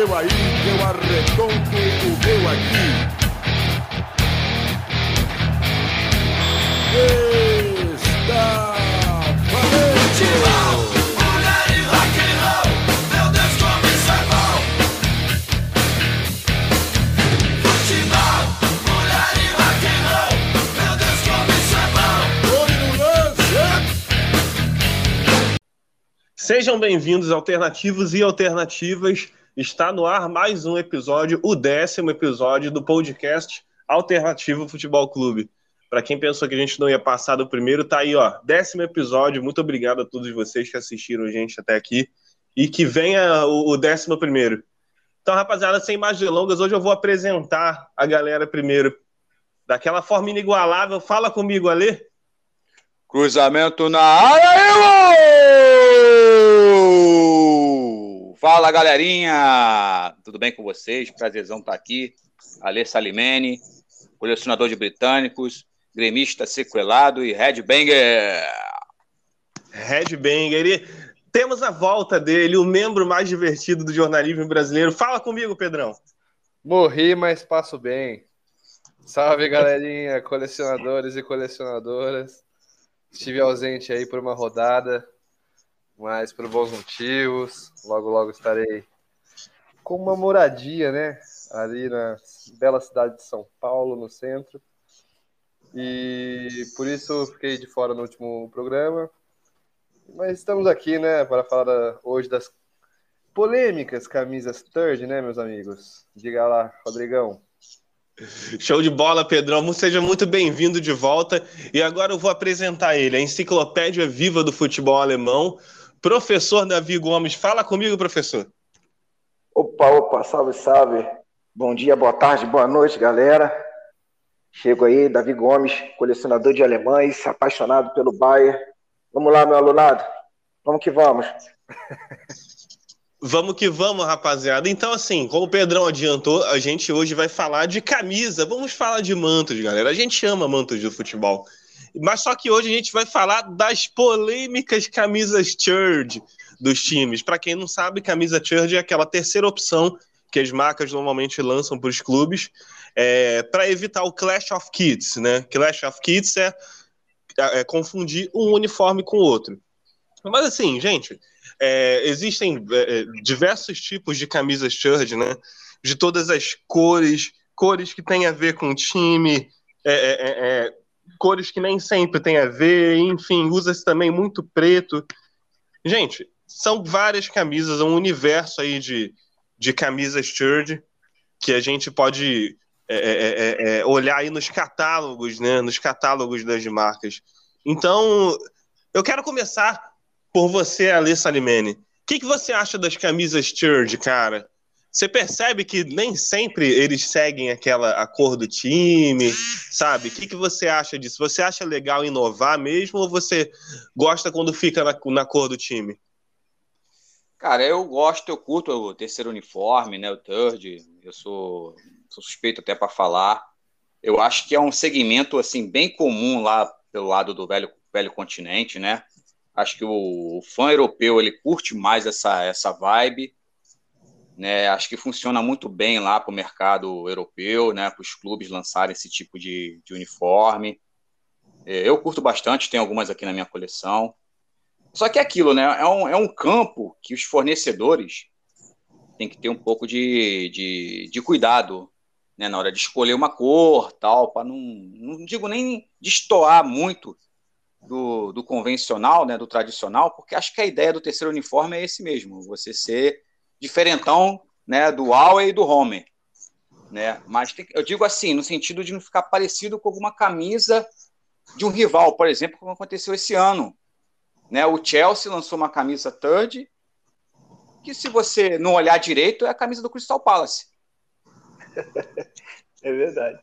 seu aí, eu arredonto o meu aqui. Está valente! Sejam bem-vindos, alternativos e alternativas. Está no ar mais um episódio, o décimo episódio do podcast Alternativo Futebol Clube. Para quem pensou que a gente não ia passar do primeiro, tá aí, ó, décimo episódio. Muito obrigado a todos vocês que assistiram a gente até aqui e que venha o, o décimo primeiro. Então, rapaziada, sem mais delongas, hoje eu vou apresentar a galera primeiro daquela forma inigualável. Fala comigo, Ale. Cruzamento na área, Fala galerinha, tudo bem com vocês? Prazerzão estar aqui. Alê Salimene, colecionador de britânicos, gremista sequelado e headbanger. Headbanger. E temos a volta dele, o membro mais divertido do jornalismo brasileiro. Fala comigo, Pedrão. Morri, mas passo bem. Salve, galerinha, colecionadores e colecionadoras. Estive ausente aí por uma rodada, mas por bons motivos. Logo, logo estarei com uma moradia, né? Ali na bela cidade de São Paulo, no centro. E por isso fiquei de fora no último programa. Mas estamos aqui, né, para falar hoje das polêmicas camisas third, né, meus amigos? Diga lá, Rodrigão. Show de bola, Pedrão. Seja muito bem-vindo de volta. E agora eu vou apresentar ele, a enciclopédia viva do futebol alemão, Professor Davi Gomes, fala comigo, professor. Opa, opa, salve, salve. Bom dia, boa tarde, boa noite, galera. Chego aí, Davi Gomes, colecionador de alemães, apaixonado pelo Bayern. Vamos lá, meu alunado. Vamos que vamos. Vamos que vamos, rapaziada. Então, assim, como o Pedrão adiantou, a gente hoje vai falar de camisa. Vamos falar de mantos, galera. A gente ama mantos do futebol. Mas só que hoje a gente vai falar das polêmicas camisas Church dos times. Para quem não sabe, camisa Church é aquela terceira opção que as marcas normalmente lançam para os clubes é, para evitar o Clash of Kids, né? Clash of Kids é, é, é confundir um uniforme com o outro. Mas assim, gente, é, existem é, é, diversos tipos de camisas Church, né? De todas as cores, cores que têm a ver com o time, é, é, cores que nem sempre tem a ver, enfim, usa-se também muito preto. Gente, são várias camisas, um universo aí de, de camisas Church que a gente pode é é, é, é, é, olhar aí nos catálogos, né? Nos catálogos das marcas. Então, eu quero começar por você, Alessa Salimene. O que, que você acha das camisas Church, cara? Você percebe que nem sempre eles seguem aquela a cor do time, sabe? O que, que você acha disso? Você acha legal inovar mesmo ou você gosta quando fica na, na cor do time? Cara, eu gosto, eu curto o terceiro uniforme, né? O third. Eu sou, sou suspeito até para falar. Eu acho que é um segmento assim bem comum lá pelo lado do velho, velho continente, né? Acho que o, o fã europeu ele curte mais essa essa vibe. Né, acho que funciona muito bem lá para o mercado europeu, né, para os clubes lançarem esse tipo de, de uniforme. É, eu curto bastante, tenho algumas aqui na minha coleção. Só que é aquilo, né? É um, é um campo que os fornecedores têm que ter um pouco de, de, de cuidado né, na hora de escolher uma cor, tal, para não, não digo nem destoar muito do, do convencional, né, do tradicional, porque acho que a ideia do terceiro uniforme é esse mesmo, você ser diferentão né, do Huawei e do Homer. Né? Mas tem, eu digo assim, no sentido de não ficar parecido com alguma camisa de um rival, por exemplo, como aconteceu esse ano. Né? O Chelsea lançou uma camisa third, que se você não olhar direito, é a camisa do Crystal Palace. é verdade.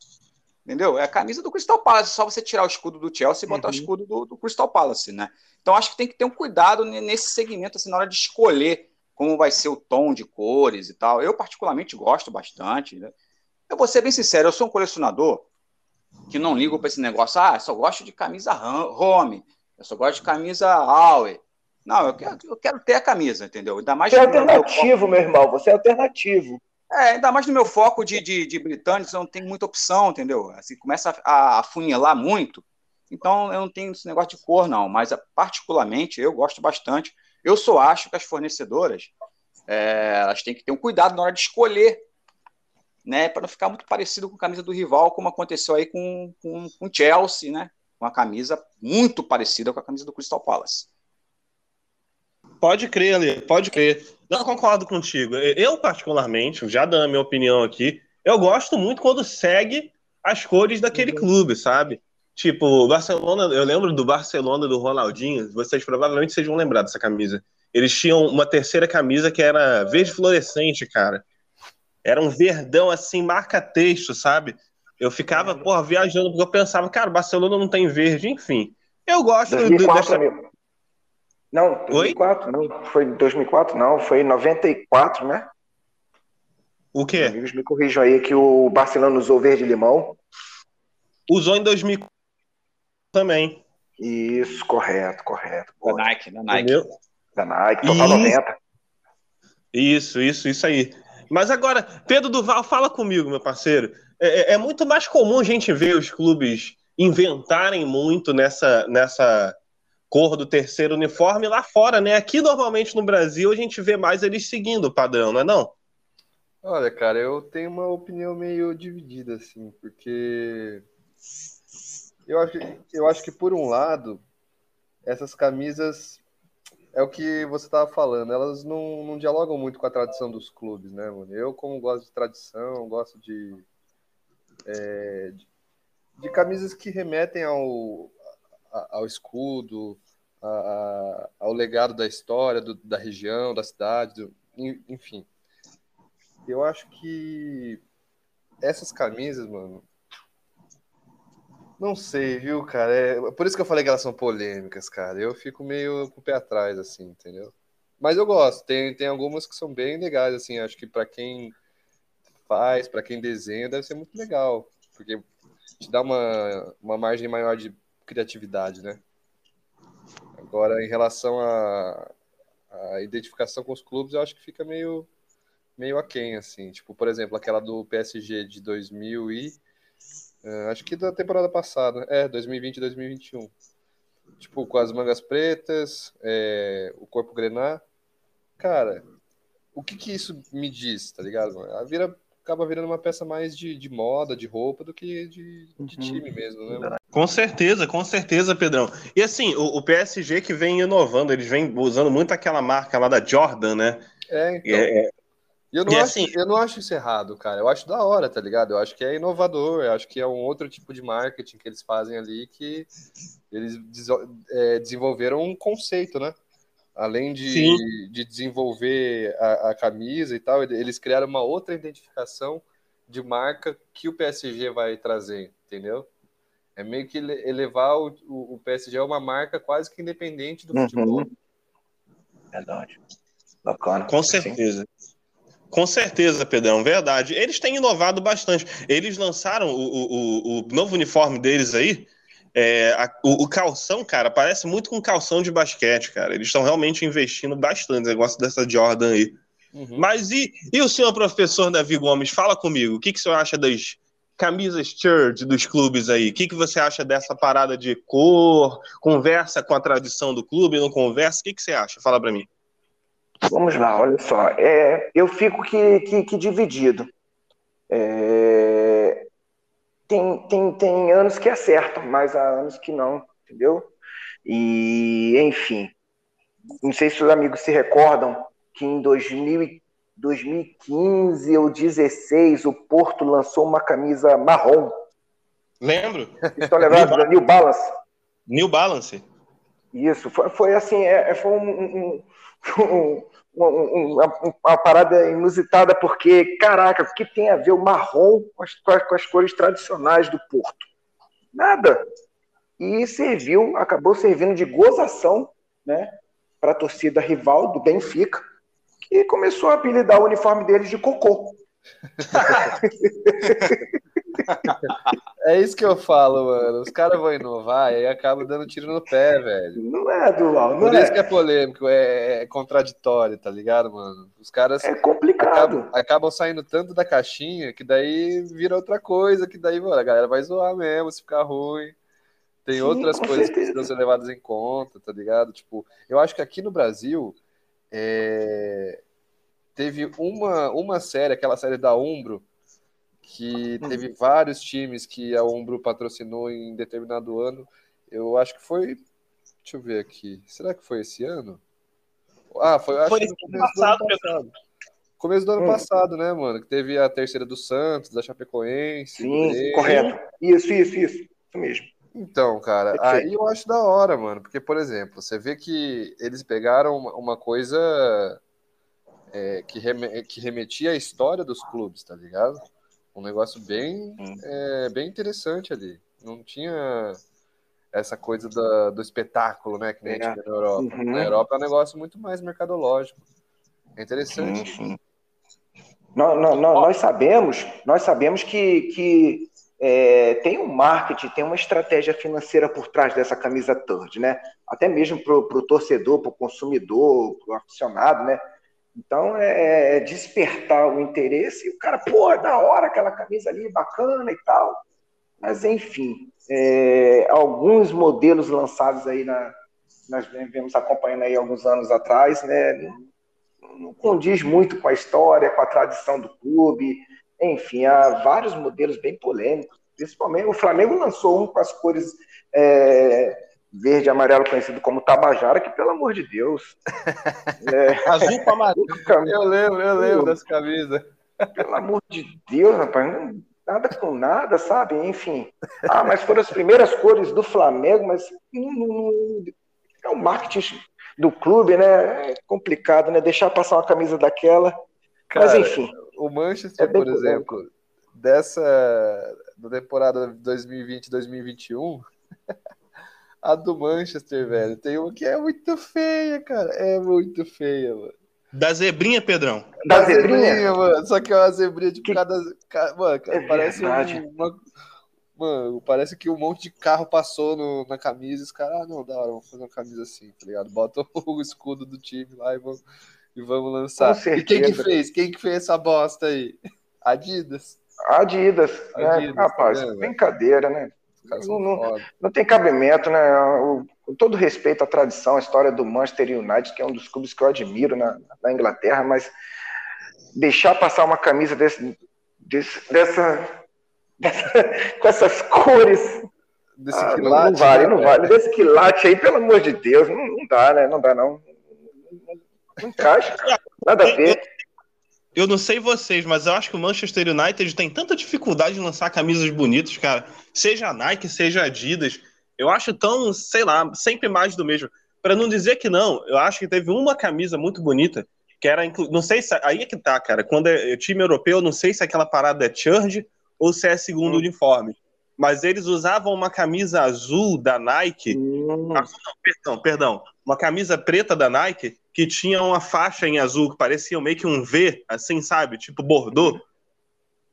Entendeu? É a camisa do Crystal Palace, só você tirar o escudo do Chelsea e botar uhum. o escudo do, do, Crystal Palace, né? Então acho que tem que ter um cuidado nesse segmento, assim, na hora de escolher como vai ser o tom de cores e tal. Eu, particularmente, gosto bastante. Né? Eu vou ser bem sincero, eu sou um colecionador que não ligo para esse negócio. Ah, eu só gosto de camisa home, eu só gosto de camisa Aue. Não, eu quero, eu quero ter a camisa, entendeu? Ainda mais Você é meu alternativo, foco- meu irmão. Você é alternativo. É, ainda mais no meu foco de, de, de britânicos, eu não tenho muita opção, entendeu? Assim, começa a, a funilar muito, então eu não tenho esse negócio de cor, não. Mas, particularmente, eu gosto bastante. Eu só acho que as fornecedoras, é, elas têm que ter um cuidado na hora de escolher, né? Para não ficar muito parecido com a camisa do rival, como aconteceu aí com o com, com o Chelsea, né? Uma camisa muito parecida com a camisa do Crystal Palace. Pode crer, Ale, pode crer. Não concordo contigo. Eu, particularmente, já dando a minha opinião aqui, eu gosto muito quando segue as cores daquele clube, sabe? Tipo, Barcelona, eu lembro do Barcelona do Ronaldinho, vocês provavelmente vocês vão lembrar dessa camisa. Eles tinham uma terceira camisa que era verde fluorescente, cara. Era um verdão assim, marca-texto, sabe? Eu ficava, porra, viajando, porque eu pensava, cara, Barcelona não tem verde, enfim. Eu gosto do- 2004, dessa. amigo. Não, 2004, não. Foi em 2004, não. Foi em 94, né? O quê? Amigos me corrijam aí que o Barcelona usou verde e limão. Usou em 2004 também. Isso, correto, correto. Da. Nike, da Nike. Entendeu? Da Nike, total Isso. 90. Isso, isso, isso aí. Mas agora, Pedro Duval, fala comigo, meu parceiro. É, é- é muito mais comum a gente ver os clubes inventarem muito nessa, nessa cor do terceiro uniforme lá fora, né? Aqui, normalmente, no Brasil, a gente vê mais eles seguindo o padrão, não é não? Olha, cara, eu tenho uma opinião meio dividida, assim, porque eu acho, eu acho que, por um lado, essas camisas é o que você estava falando, elas não, não dialogam muito com a tradição dos clubes, né, mano? Eu, como gosto de tradição, gosto de, é, de, de camisas que remetem ao, ao escudo, a- a- ao legado da história, do- da região, da cidade, do- en- enfim. Eu acho que essas camisas, mano. Não sei, viu, cara? É, por isso que eu falei que elas são polêmicas, cara. Eu fico meio com o pé atrás, assim, entendeu? Mas eu gosto. Tem, tem algumas que são bem legais, assim. Acho que pra quem faz, pra quem desenha, deve ser muito legal. Porque te dá uma, uma margem maior de criatividade, né? Agora, em relação à à identificação com os clubes, eu acho que fica meio meio aquém, assim. Tipo, por exemplo, aquela do PSG de 2000 e... eh, acho que da temporada passada. É, 2020 e 2021. Tipo, com as mangas pretas, é, o corpo grená. Cara, o que que isso me diz, tá ligado? Ela vira, acaba virando uma peça mais de, de moda, de roupa, do que de, de time mesmo, né? mano? Com certeza, com certeza, Pedrão. E assim, o, o PSG que vem inovando, eles vêm usando muito aquela marca lá da Jordan, né? É, então. É, é, E eu não, E acho, assim- eu não acho isso errado, cara. Eu acho da hora, tá ligado? Eu acho que é inovador, eu acho que é um outro tipo de marketing que eles fazem ali que eles é, desenvolveram um conceito, né? Além de, Sim. de desenvolver a, a camisa e tal, eles criaram uma outra identificação de marca que o PSG vai trazer, entendeu? É meio que ele- elevar o, o, o PSG a uma marca quase que independente do Uhum. futebol. Verdade. Bacana. Com certeza. Com certeza, Pedrão, verdade. Eles têm inovado bastante. Eles lançaram o, o, o- novo uniforme deles aí. é, a- o, o calção, cara, parece muito com calção de basquete, cara. Eles estão realmente investindo bastante no negócio dessa Jordan aí. Uhum. Mas e, e o senhor professor Davi Gomes? Fala comigo. O que, que o senhor acha das camisas shirt dos clubes aí? O que, que você acha dessa parada de cor? Conversa com a tradição do clube? Não conversa? O que, que você acha? Fala pra mim. Vamos lá, olha só. É, eu fico que, que, que dividido. É, tem, tem, tem anos que acertam, mas há anos que não, entendeu? E, enfim, não sei se os amigos se recordam que em 2000, e- 2015 ou 2016 o Porto lançou uma camisa marrom. Lembro? Estão lembrados da New Balance? New Balance. Isso, foi, foi assim, é, é- foi um, um- um- um- um- uma, uma parada inusitada, porque, caraca, o que tem a ver o marrom com as- com as cores tradicionais do Porto? Nada. E serviu, acabou servindo de gozação, né, para a torcida rival do Benfica, que começou a apelidar o uniforme deles de cocô. É isso que eu falo, mano. Os caras vão inovar e acabam dando tiro no pé, velho. Não é, Duval, não Por é. isso que é polêmico, é, é contraditório, tá ligado, mano? Os caras É complicado. acabam, acabam saindo tanto da caixinha que daí vira outra coisa, que daí, mano, a galera vai zoar mesmo se ficar ruim. Tem Sim, outras coisas que certeza. precisam ser levadas em conta, tá ligado? Tipo, eu acho que aqui no Brasil é, teve uma, uma série, aquela série da Umbro, que Hum. teve vários times que a Umbro patrocinou em determinado ano. Eu acho que foi. Deixa eu ver aqui. Será que foi esse ano? Ah, foi, acho Foi que começo do passado, ano passado. Começo do ano Hum. passado, né, mano? Que teve a terceira do Santos, da Chapecoense. do Sim, correto. Isso, isso, isso. Isso mesmo. Então, cara, Perfeito. aí eu acho da hora, mano, porque, por exemplo, você vê que eles pegaram uma, uma coisa é, que, reme- que remetia à história dos clubes, tá ligado? Um negócio bem, Hum. é, bem interessante ali. Não tinha essa coisa da- do espetáculo, né, que nem É. tinha na Europa. Uhum. Na Europa é um negócio muito mais mercadológico. É interessante. Sim, sim. Nó- nó- nó- Nós, sabemos, nós sabemos que, que é, tem um marketing, tem uma estratégia financeira por trás dessa camisa Third, né? Até mesmo para o torcedor, para o consumidor, para o aficionado, né? Então é, é despertar o interesse e o cara, pô, é da hora aquela camisa ali, bacana e tal. Mas enfim, é, alguns modelos lançados aí na, nós vemos acompanhando aí alguns anos atrás, né? não condiz muito com a história, com a tradição do clube. Enfim, há vários modelos bem polêmicos. Principalmente o Flamengo lançou um com as cores é, verde e amarelo, conhecido como Tabajara, que pelo amor de Deus. É, Azul com amarelo. Eu lembro, eu lembro dessa camisa. pelo amor de Deus, rapaz, nada com nada, sabe? Enfim. Ah, mas foram as primeiras cores do Flamengo, mas não- é o marketing do clube, né? É complicado, né? Deixar passar uma camisa daquela. mas Cara, enfim. O Manchester, É por exemplo, dessa da temporada 2020-2021, a do Manchester, velho, tem uma que é muito feia, cara. É muito feia, mano. Da zebrinha, Pedrão. Da A zebrinha? mano. Só que é uma zebrinha de Que- cada. ca- Mano, cara, É parece um- uma. Mano, parece que um monte de carro passou no- na camisa e os caras, ah, não, da hora, vamos fazer uma camisa assim, tá ligado? Bota o escudo do time lá e vamos, e vamos lançar. Com E quem que certeza. fez? Quem que fez essa bosta aí? Adidas. Adidas, né? Adidas, Rapaz, tá vendo? brincadeira, né? Não- não-. Não tem cabimento, né? O- com todo respeito à tradição, à história do Manchester United, que é um dos clubes que eu admiro na, na Inglaterra, mas deixar passar uma camisa desse, desse- dessa, dessa- com essas cores. Desse ah, não, quilate, não vale, né, não vale. Desse quilate aí, pelo amor de Deus, não, não dá, né? Não dá, não. Não encaixa, cara. Nada a ver. Eu não sei vocês, mas eu acho que o Manchester United tem tanta dificuldade em lançar camisas bonitas, cara. Seja Nike, seja Adidas. Eu acho tão, sei lá, sempre mais do mesmo. Pra não dizer que não, eu acho que teve uma camisa muito bonita, que era, inclu- não sei se, aí é que tá, cara. Quando é time europeu, eu não sei se aquela parada é Church ou se é segundo Hum. uniforme. Mas eles usavam uma camisa azul da Nike Hum, Azul não, perdão, perdão. Uma camisa preta da Nike que tinha uma faixa em azul que parecia meio que um V, assim, sabe? Tipo bordô.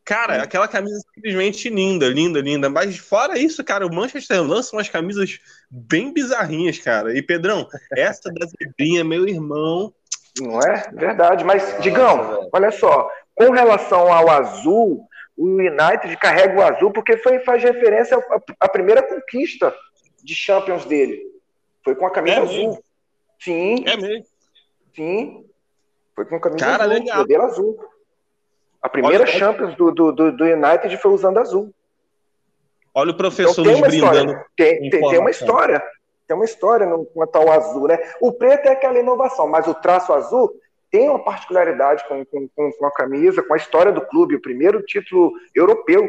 Cara, aquela camisa é simplesmente linda, linda, linda. Mas fora isso, cara, o Manchester lança umas camisas bem bizarrinhas, cara. E, Pedrão, essa da zebrinha, meu irmão. Não é? Verdade. Mas, Digão, olha só, com relação ao azul, o United carrega o azul porque foi, faz referência à, à primeira conquista de Champions dele. Foi com a camisa É azul. mesmo? Sim, É mesmo. Sim. Foi com a camisa Cara, azul, legal. modelo azul. A primeira Olha, Champions do, do, do, do United foi usando azul. Olha o Então professor tem nos uma brindando. história. Tem, tem, tem uma história. Tem uma história no quanto ao azul, né? O preto é aquela inovação, mas o traço azul tem uma particularidade com, com, com com a camisa, com a história do clube, o primeiro título europeu,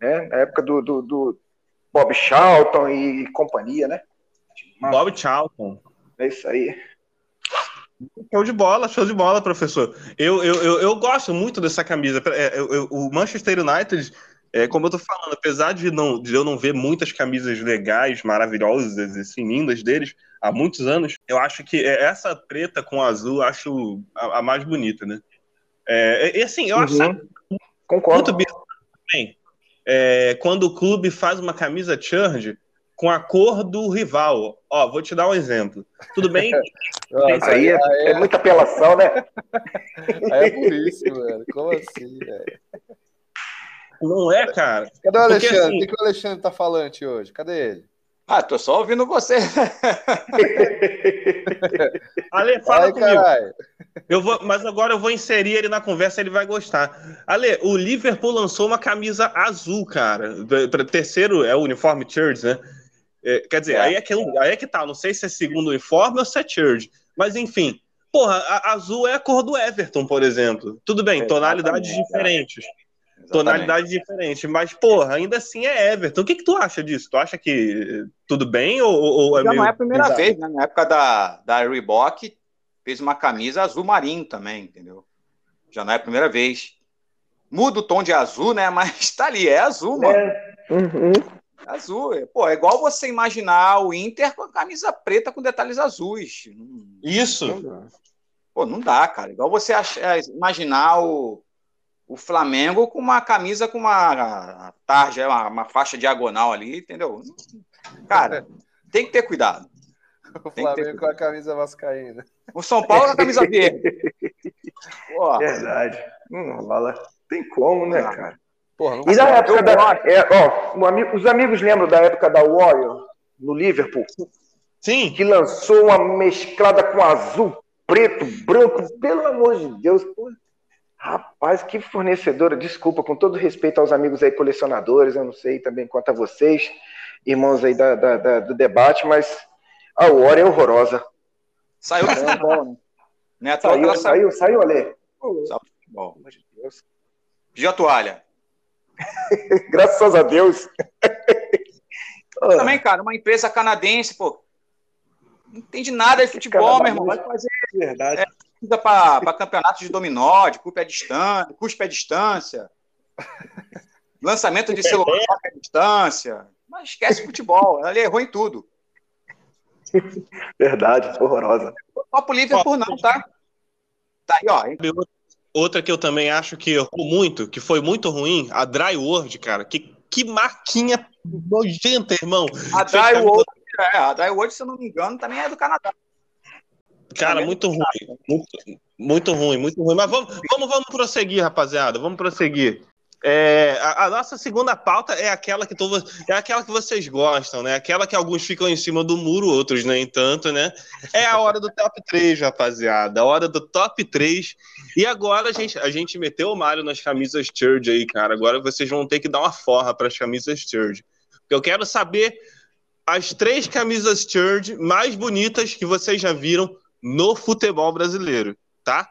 né? Na época do, do, do Bob Charlton e companhia, né? Bob Charlton. É isso aí. Show de bola, show de bola, professor. Eu, eu, eu, eu gosto muito dessa camisa. É, eu- eu- o Manchester United, é, como eu tô falando, apesar de, não, de eu não ver muitas camisas legais, maravilhosas, assim, lindas deles, há muitos anos, eu acho que é, essa preta com azul, acho a, a mais bonita, né? É, e assim, eu acho Uhum. Concordo. muito bizarro também. é, quando o clube faz uma camisa Church com a cor do rival. Ó, vou te dar um exemplo. Tudo bem? Nossa, aí, é, é, é, muita apelação, né? Aí é por isso, mano. Como assim, velho? Não é, cara. Cadê o Alexandre? Porque, assim... O que, o Alexandre tá falante hoje? Cadê ele? Ah, tô só ouvindo você. Ale, fala Ai, comigo. Carai. Eu vou, mas agora eu vou inserir ele na conversa, ele vai gostar. Ale, o Liverpool lançou uma camisa azul, cara. Terceiro é o uniforme Church, né? É, quer dizer, é. Aí, é que, aí é que tá. Não sei se é segundo uniforme ou se é Church. Mas enfim, porra, a, azul é a cor do Everton, por exemplo. Tudo bem, tonalidades diferentes. Exatamente. tonalidade diferente. Mas, porra, ainda assim é Everton. O que, que tu acha disso? Tu acha que tudo bem ou, ou é Já meio... não é a primeira vez, né? Na época da, da Reebok, fez uma camisa azul marinho também, entendeu? Já não é a primeira vez. Muda o tom de azul, né? Mas tá ali, é azul, mano. É. Uhum. Azul. É, pô, é igual você imaginar o Inter com a camisa preta com detalhes azuis. Isso. Pô, não dá, cara. Igual você achar, imaginar o, o Flamengo com uma camisa com uma tarja, uma, uma faixa diagonal ali, entendeu? Cara, tem que ter cuidado. O Flamengo com a camisa vascaína. O São Paulo com a camisa verde. Pô. Verdade. Hum, rola. Tem como, né, cara? Porra, e na época da. É, ó, os amigos lembram da época da Warrior no Liverpool? Sim. Que lançou uma mesclada com azul, preto, branco. Pelo amor de Deus. Rapaz, que fornecedora, desculpa, com todo respeito aos amigos aí colecionadores, eu não sei também quanto a vocês, irmãos aí da, da, da do debate, mas a hora é horrorosa. Saiu do futebol, né? Saiu, saiu, saiu, saiu, Ale. Saiu do futebol. Pediu a toalha. Graças a Deus. Também, cara, uma empresa canadense, pô, não entende nada de futebol, meu irmão. Vai fazer. Verdade. É, para campeonatos de dominó, de cuspe à distância, cuspe à distância, lançamento de celular à distância. Mas esquece futebol, ele errou em tudo. Verdade, horrorosa. Copo Liverpool não, tá? Tá aí, ó. Outra que eu também acho que errou muito, que foi muito ruim, a Dry World, cara. Que, que marquinha nojenta, irmão. A Dry World, é, a Dry World, se eu não me engano, também é do Canadá. Cara, muito ruim. Muito, muito ruim, muito ruim. Mas vamos, vamos, vamos prosseguir, rapaziada. Vamos prosseguir. É, a, a, nossa segunda pauta é aquela que é aquela que vocês gostam, né? Aquela que alguns ficam em cima do muro, outros nem tanto, né? É a hora do top 3, rapaziada. A hora do top 3. E agora a gente, a gente meteu o Mário nas camisas Church aí, cara. Agora vocês vão ter que dar uma forra para as camisas Church. Eu quero saber as três camisas Church mais bonitas que vocês já viram no futebol brasileiro, tá?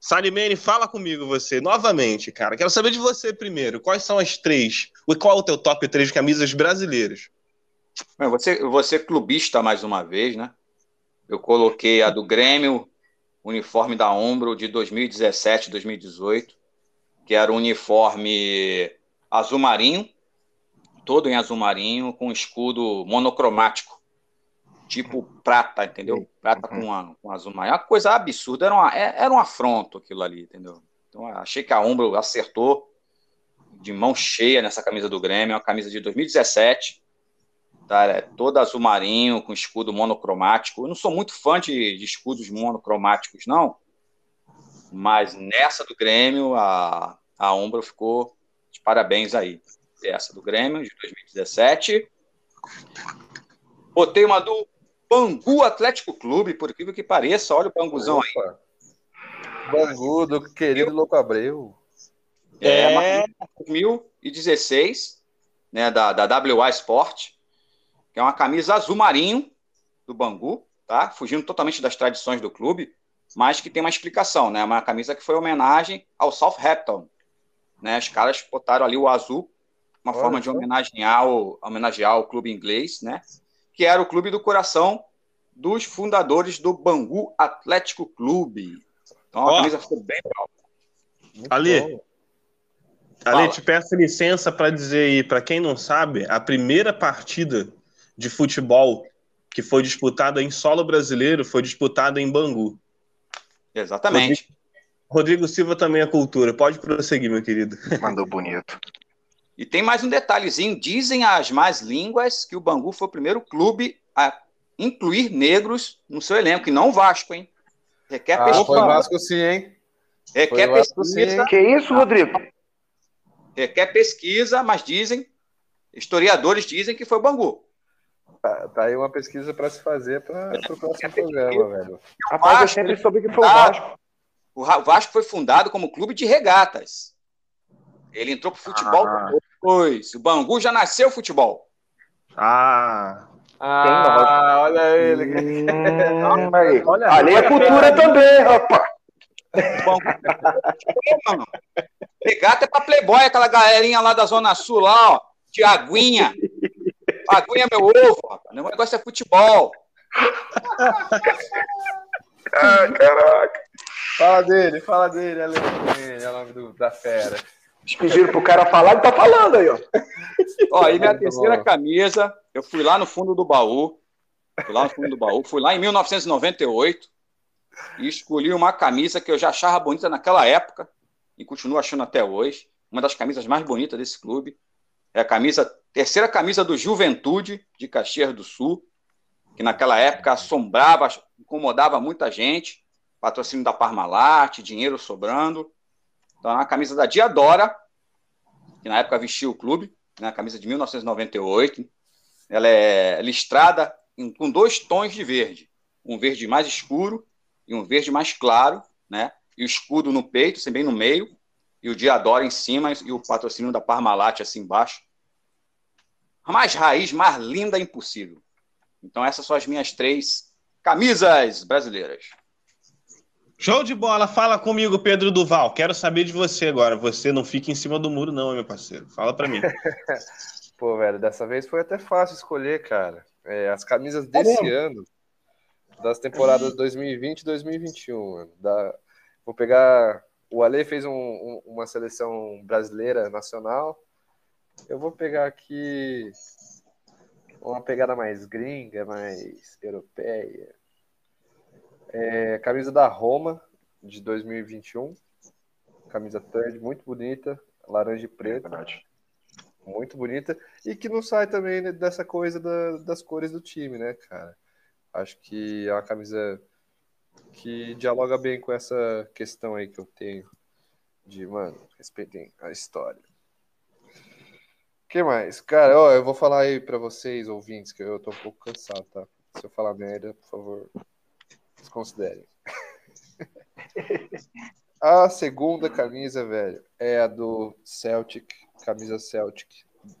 Salimene, fala comigo você, novamente, cara. Quero saber de você primeiro. Quais são as três? Qual é o teu top 3 de camisas brasileiras? Você, você clubista mais uma vez, né? Eu coloquei a do Grêmio, uniforme da Ombro de 2017, 2018, que era um uniforme azul marinho, todo em azul marinho, com escudo monocromático tipo prata, entendeu? Prata com, uhum. com azul maior. Uma coisa absurda, era, uma, é, era um afronto aquilo ali, entendeu? Então achei que a Umbro acertou de mão cheia nessa camisa do Grêmio, é uma camisa de 2017, tá? É toda azul marinho, com escudo monocromático. Eu não sou muito fã de, de escudos monocromáticos, não, mas nessa do Grêmio, a, a Umbro ficou de parabéns aí. Essa do Grêmio, de 2017. Botei uma do Bangu Atlético Clube, por incrível que pareça, olha o Banguzão Opa. aí. Bangu, do querido Louco Abreu. É, é 2016, né, da, da WA Sport, que é uma camisa azul marinho do Bangu, tá? Fugindo totalmente das tradições do clube, mas que tem uma explicação, né? Uma camisa que foi homenagem ao Southampton, né? Os caras botaram ali o azul, uma Olha, forma de homenagear o, homenagear o clube inglês, né? Que era o clube do coração dos fundadores do Bangu Atlético Clube. Então a oh. camisa ficou bem legal. Ali, Ali, te peço licença para dizer aí, para quem não sabe, a primeira partida de futebol que foi disputada em solo brasileiro foi disputada em Bangu. Exatamente. Rodrigo, Rodrigo Silva também é cultura. Pode prosseguir, meu querido. Mandou bonito. E tem mais um detalhezinho: dizem as más línguas que o Bangu foi o primeiro clube a incluir negros no seu elenco, e não o Vasco, hein? Requer ah, pesquisa. Foi o Vasco sim, hein? Requer pesquisa. Sim, que isso, Rodrigo? Requer pesquisa, mas dizem, historiadores dizem que foi o Bangu. Tá, tá aí uma pesquisa para se fazer para o próximo programa, velho. Rapaz, eu sempre soube que foi o Vasco. O Vasco foi fundado como clube de regatas. Ele entrou pro futebol ah. Depois. O Bangu já nasceu futebol. Ah. Ah, olha ele. Hum, aí. Olha, Ali é cultura também, rapaz. Regata é pra Playboy, aquela galerinha lá da Zona Sul, lá, ó, de aguinha. Aguinha é meu ovo, rapaz. O negócio é futebol. ah, caraca. Fala dele, fala dele, é o nome do, da fera. Pediram pro cara falar, ele tá falando aí, ó. Ó, aí minha terceira camisa, eu fui lá no fundo do baú. Fui lá no fundo do baú, fui lá em 1998 e escolhi uma camisa que eu já achava bonita naquela época e continuo achando até hoje. Uma das camisas mais bonitas desse clube. É a camisa, terceira camisa do Juventude de Caxias do Sul, que naquela época assombrava, incomodava muita gente. Patrocínio da Parmalat, dinheiro sobrando. Então, é uma camisa da Diadora, que na época vestiu o clube, né, a camisa de 1998. Ela é listrada em, com dois tons de verde, um verde mais escuro e um verde mais claro, né? E o escudo no peito, assim, bem no meio, e o Diadora em cima e o patrocínio da Parmalat assim embaixo. A mais raiz, mais linda impossível. Então essas são as minhas três camisas brasileiras. Show de bola, fala comigo, Pedro Duval. Quero saber de você agora. Você não fica em cima do muro, não, meu parceiro. Fala para mim. Pô, velho, dessa vez foi até fácil escolher, cara. É, as camisas tá desse é ano, das temporadas 2020 e 2021. Mano. Da... Vou pegar. O Ale fez um, um, uma seleção brasileira nacional. Eu vou pegar aqui uma pegada mais gringa, mais europeia. É, camisa da Roma, de 2021. Camisa third, muito bonita. Laranja e preta. É muito bonita. E que não sai também dessa coisa da, das cores do time, né, cara? Acho que é uma camisa que dialoga bem com essa questão aí que eu tenho de, mano, respeitem a história. O que mais? Cara, ó, eu vou falar aí para vocês, ouvintes, que eu tô um pouco cansado, tá? Se eu falar merda, por favor, Desconsiderem. a segunda camisa, velho, é a do Celtic, camisa Celtic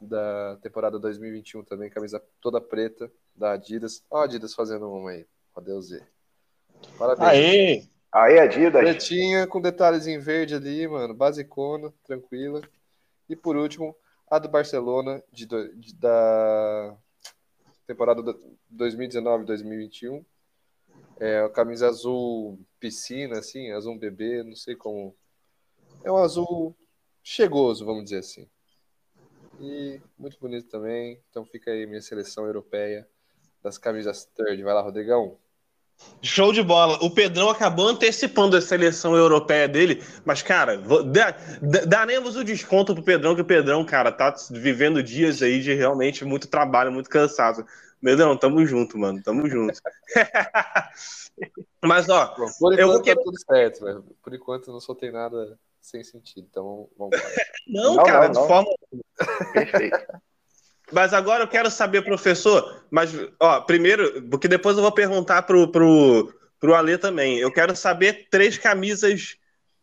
da temporada 2021 também, camisa toda preta da Adidas. Ó, a Adidas fazendo uma aí. Ó, Deus ver. Parabéns. Aê! Aê, Adidas. Pretinha com detalhes em verde ali, mano. Basicona, tranquila. E por último, a do Barcelona de, de da temporada 2019-2021 é camisa azul piscina, assim, azul bebê, não sei como. É um azul chegoso, vamos dizer assim. E muito bonito também. Então fica aí minha seleção europeia das camisas third. Vai lá, Rodrigão. Show de bola. O Pedrão acabou antecipando a seleção europeia dele, mas, cara, daremos o desconto pro Pedrão, que o Pedrão, cara, tá vivendo dias aí de realmente muito trabalho, muito cansado. Medrão, tamo junto, mano. Tamo junto. Mas, ó. por enquanto eu vou... tá tudo certo, velho. Por enquanto não soltei nada sem sentido. Então vamos lá. não, não, cara, não, de forma. Perfeito. Mas agora eu quero saber, professor, mas, ó, primeiro, porque depois eu vou perguntar pro, pro, pro Alê também. Eu quero saber três camisas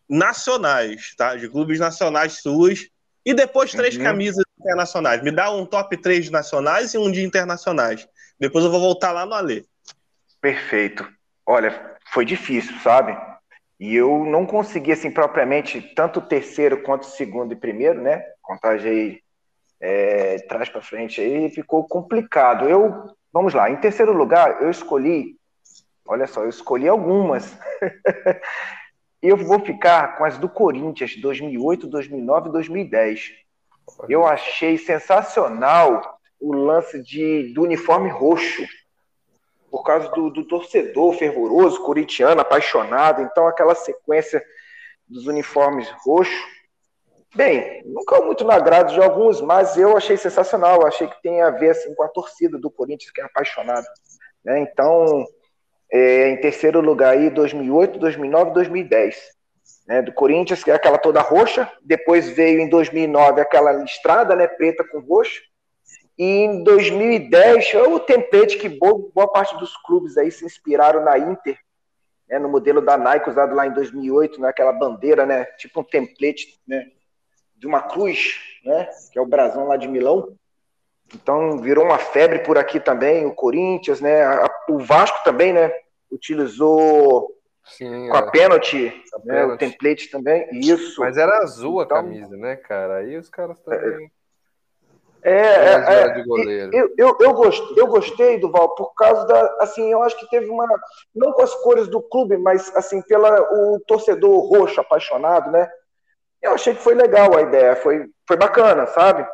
nacionais, tá? De clubes nacionais suas. E depois três uhum. camisas internacionais. Me dá um top 3 nacionais e um de internacionais. Depois eu vou voltar lá no Alê. Perfeito. Olha, foi difícil, sabe? E eu não consegui, assim, propriamente, tanto terceiro quanto segundo e primeiro, né? Contagem aí, é, trás para frente aí, ficou complicado. Eu, vamos lá, em terceiro lugar, eu escolhi, olha só, eu escolhi algumas. eu vou ficar com as do Corinthians, 2008, 2009 e 2010. Eu achei sensacional o lance de, do uniforme roxo, por causa do, do torcedor fervoroso, corintiano, apaixonado. Então, aquela sequência dos uniformes roxos Bem, caiu muito no agrado de alguns, mas eu achei sensacional. Eu achei que tem a ver assim, com a torcida do Corinthians, que é apaixonada. Né? Então, é, em terceiro lugar aí, 2008, 2009 2010. Né, do Corinthians, que é aquela toda roxa. Depois veio em 2009 aquela listrada, né, preta com roxo. E em 2010, é o template que boa, boa parte dos clubes aí se inspiraram na Inter, né, no modelo da Nike usado lá em 2008, naquela né, bandeira, né, tipo um template, né, de uma cruz, né, que é o brasão lá de Milão. Então virou uma febre por aqui também, o Corinthians, né, a, o Vasco também, né, utilizou Sim, com a é. pênalti, né, o template também, isso. Mas era azul a então, camisa, né, cara? Aí os caras também. É, é, é eu, eu, eu, gostei, eu gostei do Val por causa da, assim, eu acho que teve uma, não com as cores do clube, mas assim, pela o torcedor roxo apaixonado, né? Eu achei que foi legal a ideia, foi, foi bacana, sabe?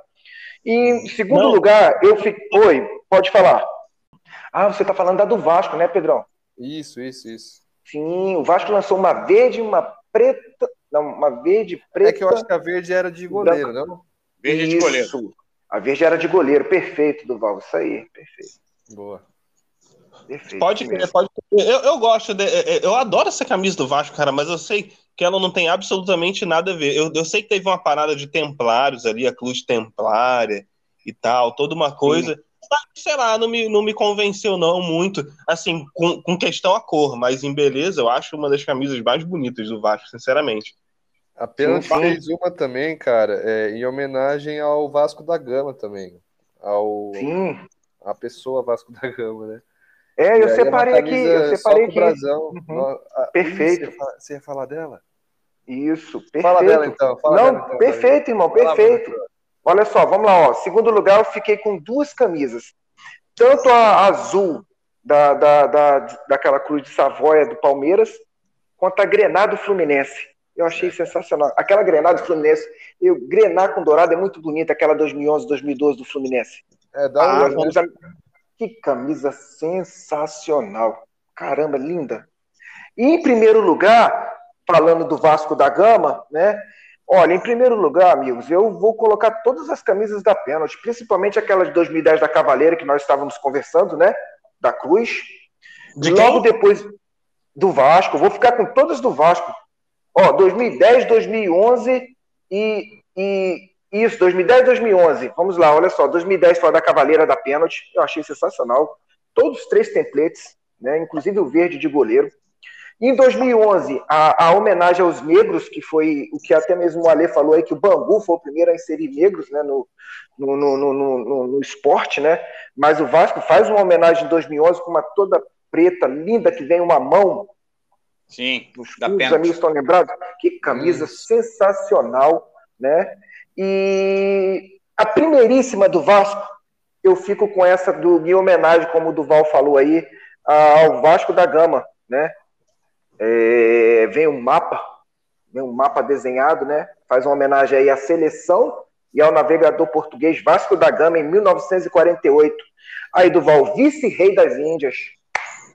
E em segundo não. lugar, eu fiquei, oi, pode falar. Ah, você tá falando da do Vasco, né, Pedrão? Isso, isso, isso. Sim, o Vasco lançou uma verde, uma preta, não, uma verde, preta. É que eu acho que a verde era de goleiro, branca. não? Verde de goleiro. A verde era de goleiro, perfeito, Duval, isso aí, perfeito. Boa. Perfeito, pode crer, pode eu, eu gosto, de, eu adoro essa camisa do Vasco, cara, mas eu sei que ela não tem absolutamente nada a ver. Eu, eu sei que teve uma parada de templários ali, a cruz templária e tal, toda uma coisa. Sim sei lá, não me, não me convenceu não muito, assim, com, com questão a cor, mas em beleza eu acho uma das camisas mais bonitas do Vasco, sinceramente. A Pênalti fez uma também, cara, é, em homenagem ao Vasco da Gama também, ao Sim. a pessoa Vasco da Gama, né? É, eu separei aqui, eu separei aqui. Brasão. Uhum. Perfeito. Ih, você, ia falar dela? Isso, perfeito. Fala dela então. Fala Não, dela, então, perfeito, irmão, perfeito. Olha só, vamos lá, ó. Segundo lugar, eu fiquei com duas camisas. Tanto a azul da, da, da, daquela cruz de Savoia do Palmeiras, quanto a Grenada do Fluminense. Eu achei sensacional. Aquela Grenada do Fluminense, eu, Grenar com dourado é muito bonita, aquela 2011, 2012 do Fluminense. É, dá ah? Que camisa sensacional. Caramba, linda. E em primeiro lugar, falando do Vasco da Gama, né? Olha, em primeiro lugar, amigos, eu vou colocar todas as camisas da pênalti, principalmente aquela de 2010 da Cavaleira, que nós estávamos conversando, né? Da Cruz. De Logo quem? depois do Vasco, vou ficar com todas do Vasco. Ó, 2010, 2011 e, e isso, 2010, 2011. Vamos lá, olha só. 2010 foi a da Cavaleira da pênalti, eu achei sensacional. Todos os três templates, né? Inclusive o verde de goleiro. Em 2011, a, a, homenagem aos negros, que foi o que até mesmo o Ale falou aí, que o Bangu foi o primeiro a inserir negros né, no, no, no, no, no esporte, né? Mas o Vasco faz uma homenagem em 2011 com uma toda preta, linda, que vem uma mão. Sim, os, os amigos estão lembrados? Que camisa hum. sensacional, né? E a primeiríssima do Vasco, eu fico com essa do, em homenagem, como o Duval falou aí, ao Vasco da Gama, né? É, vem um mapa, vem um mapa desenhado, né? Faz uma homenagem aí à seleção e ao navegador português Vasco da Gama em 1948. Aí, Duval, vice-rei das Índias.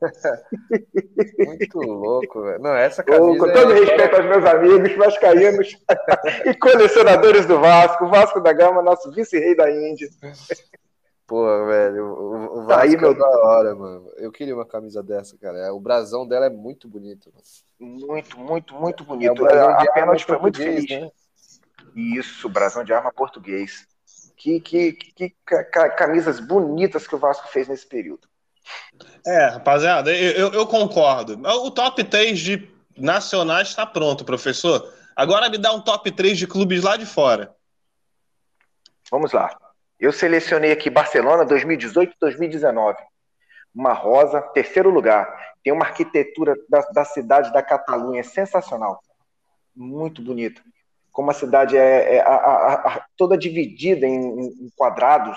Muito louco, velho. Não, essa camisa. Com todo é... respeito aos meus amigos vascaínos e colecionadores do Vasco, Vasco da Gama, nosso vice-rei da Índia. Pô, velho, o, o Vasco Aí, meu... é da hora, mano. Eu queria uma camisa dessa, cara. O brasão dela é muito bonito. Mano. Muito, muito, muito bonito. É, a pênalti foi muito feliz. Né? Isso, brasão de arma português. Que, que, que, que camisas bonitas que o Vasco fez nesse período. É, rapaziada, eu, eu concordo. O top 3 de nacionais está pronto, professor. Agora me dá um top 3 de clubes lá de fora. Vamos lá. Eu selecionei aqui Barcelona 2018 2019. Uma rosa, terceiro lugar. Tem uma arquitetura da, da cidade da Catalunha sensacional. Muito bonita. Como a cidade é, é a, a, a, toda dividida em, em quadrados,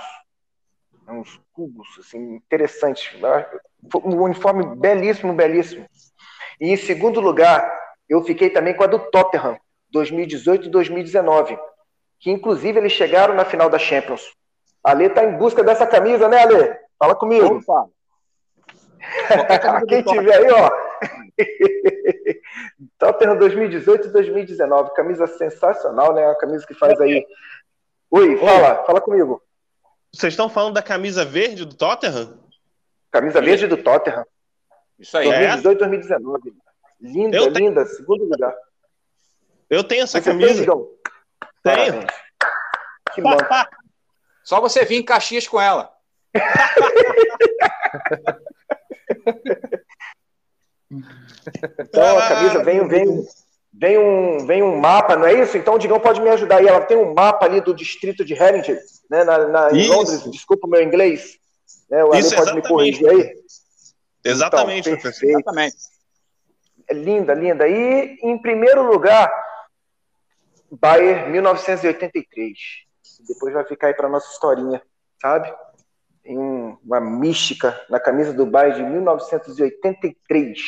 né, uns cubos, assim, interessante. Um uniforme belíssimo, belíssimo. E em segundo lugar, eu fiquei também com a do Tottenham, 2018 e 2019, que inclusive eles chegaram na final da Champions. Ale tá em busca dessa camisa, né, Ale? Fala comigo. Opa. Quem tiver aí, ó. Tottenham 2018 e 2019, camisa sensacional, né? A camisa que faz aí. Oi, fala, fala comigo. Vocês estão falando da camisa verde do Tottenham? Camisa verde do Tottenham. Isso aí. 2018 e 2019. Linda, Eu tenho- linda, segundo lugar. Eu tenho essa Você tem, camisa. Digão? Tenho. Parabéns. Que manto. Só você vir em Caxias com ela. Então a camisa vem, vem, vem, um, vem um mapa, não é isso? Então o Digão pode me ajudar aí. Ela tem um mapa ali do distrito de Haringey, né? Na, na- em Isso. Londres, desculpa o meu inglês. Né? O Isso, pode me exatamente. corrigir aí. Exatamente, Então, perfeito. Exatamente. É linda, linda. E em primeiro lugar, Bayern 1983. Depois vai ficar aí para nossa historinha, sabe? Tem um- uma mística na camisa do Bayern de 1983,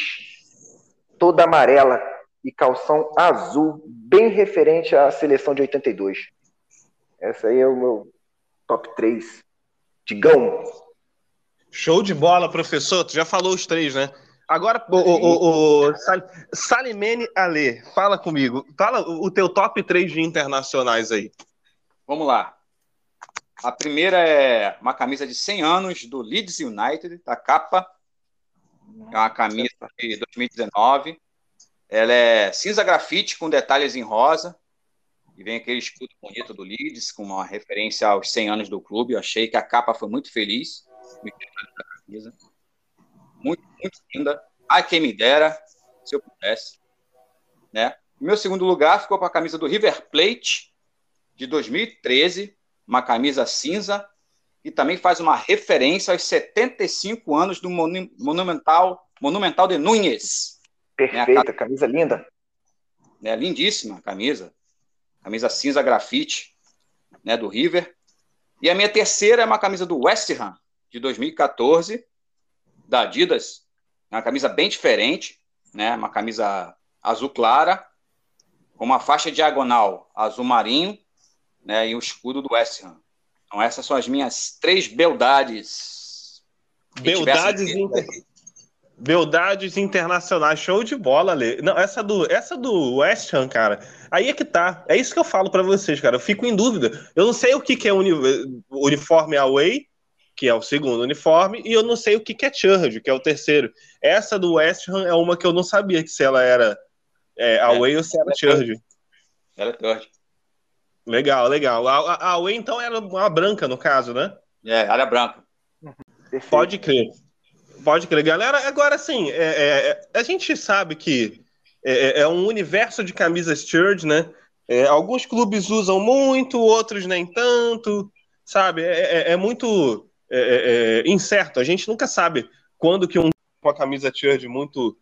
toda amarela e calção azul, bem referente à seleção de 82. Essa aí é o meu top 3. Digão. Show de bola, professor. Tu já falou os três, né? Agora, o, o, o, o Sal- Salimene Ale, fala comigo. Fala o teu top 3 de internacionais aí. Vamos lá. A primeira é uma camisa de 100 anos do Leeds United, a capa. É uma camisa de 2019. Ela é cinza grafite com detalhes em rosa. E vem aquele escudo bonito do Leeds, com uma referência aos 100 anos do clube. Eu achei que a capa foi muito feliz. Muito, muito linda. Ai, quem me dera, se eu pudesse. Né? Meu segundo lugar ficou para a camisa do River Plate, de 2013, uma camisa cinza, e também faz uma referência aos 75 anos do Monu- Monumental, Monumental de Núñez. Perfeita, camisa linda. Né? Lindíssima a camisa. Camisa cinza grafite né, do River. E a minha terceira é uma camisa do West Ham, de 2014, da Adidas. É uma camisa bem diferente, né? uma camisa azul clara, com uma faixa diagonal azul marinho né? e o escudo do West Ham. Então essas são as minhas três beldades. Beldades, inter... Beldades internacionais, show de bola, Ale. Não, essa do, essa do West Ham, cara, aí é que tá. É isso que eu falo pra vocês, cara. Eu fico em dúvida. Eu não sei o que, que é uni... uniforme away, que é o segundo uniforme, e eu não sei o que, que é charge, que é o terceiro. Essa do West Ham é uma que eu não sabia que se ela era é, away ou se era charge. Ela é third. Legal, legal. A, a, a away, então, era uma branca, no caso, né? É, área branca. Pode crer. Pode crer. Galera, agora sim, é, é, a gente sabe que é, é um universo de camisas church, né? É, alguns clubes usam muito, outros nem tanto, sabe? É, é- é muito é, é, é, incerto. A gente nunca sabe quando que um com a camisa church muito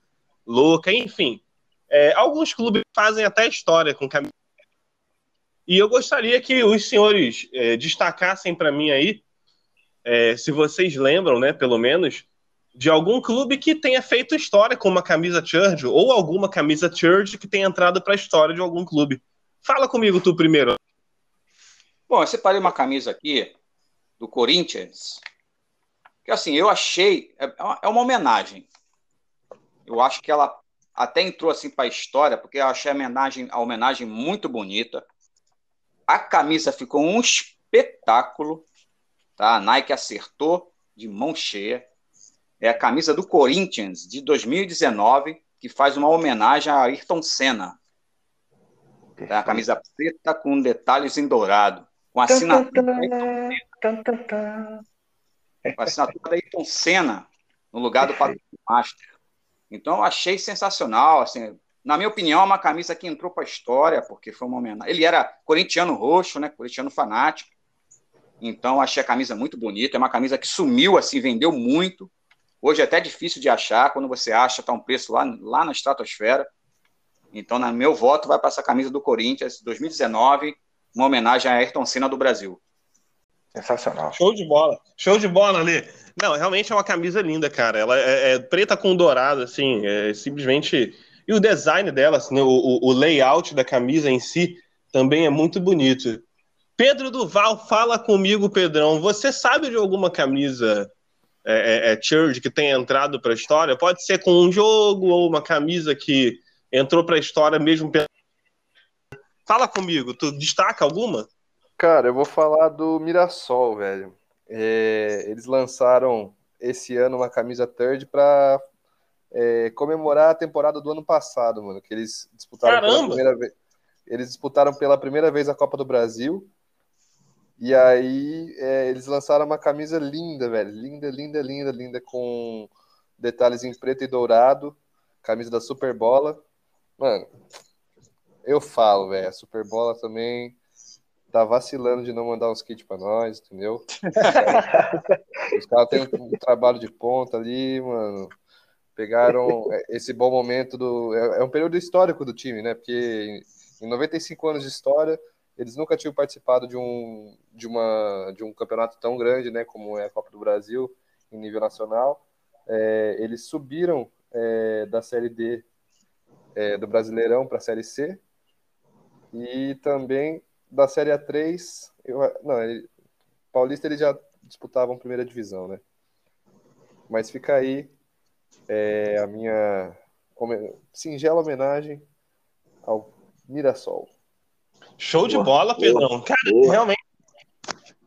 louca, enfim. É, alguns clubes fazem até história com camisa. E eu gostaria que os senhores é, destacassem para mim aí, é, se vocês lembram, né, pelo menos, de algum clube que tenha feito história com uma camisa Church ou alguma camisa Church que tenha entrado para a história de algum clube. Fala comigo tu primeiro. Bom, eu separei uma camisa aqui do Corinthians, que assim, eu achei, é é uma, é uma homenagem. Eu acho que ela até entrou assim para a história, porque eu achei a homenagem, a homenagem muito bonita. A camisa ficou um espetáculo, tá? A Nike acertou de mão cheia. É a camisa do Corinthians de 2019, que faz uma homenagem a Ayrton Senna. É a camisa preta com detalhes em dourado, com assinatura com a assinatura da Ayrton Senna no lugar do Patrick Master. Então eu achei sensacional, assim, na minha opinião, é uma camisa que entrou para a história, porque foi uma homenagem. Ele era corintiano roxo, né, corintiano fanático. Então achei a camisa muito bonita, é uma camisa que sumiu assim, vendeu muito. Hoje é até difícil de achar, quando você acha está um preço lá, lá na estratosfera. Então, no meu voto vai para essa camisa do Corinthians 2019, uma homenagem a Ayrton Senna do Brasil. Sensacional. Show de bola. Show de bola ali. Não, realmente é uma camisa linda, cara. Ela é, é preta com dourado, assim, é simplesmente. E o design dela, assim, né, o, o- layout da camisa em si também é muito bonito. Pedro Duval, fala comigo, Pedrão. Você sabe de alguma camisa é, é, é, Church que tenha entrado para a história? Pode ser com um jogo ou uma camisa que entrou para a história mesmo. Fala comigo, tu destaca alguma? Cara, eu vou falar do Mirassol, velho. É, eles lançaram esse ano uma camisa third para é, comemorar a temporada do ano passado, mano, que eles disputaram Caramba! pela primeira vez. Eles disputaram pela primeira vez a Copa do Brasil. E aí é, eles lançaram uma camisa linda, velho. Linda, linda, linda, linda, com detalhes em preto e dourado. Camisa da Superbola. Mano, eu falo, velho. A Superbola também tá vacilando de não mandar uns kits pra nós, entendeu? Os caras têm um trabalho de ponta ali, mano. Pegaram esse bom momento do. É, é um período histórico do time, né? Porque em 95 anos de história, eles nunca tinham participado de um, de uma, de um campeonato tão grande, né? Como é a Copa do Brasil, em nível nacional. É, eles subiram é, da Série D é, do Brasileirão para a Série C. E também da Série A3. Eu, não, ele, Paulista eles já disputavam primeira divisão, né? Mas fica aí é, a minha singela homenagem ao Mirassol. Show de Boa, bola, boa, Pedrão. Cara, boa. realmente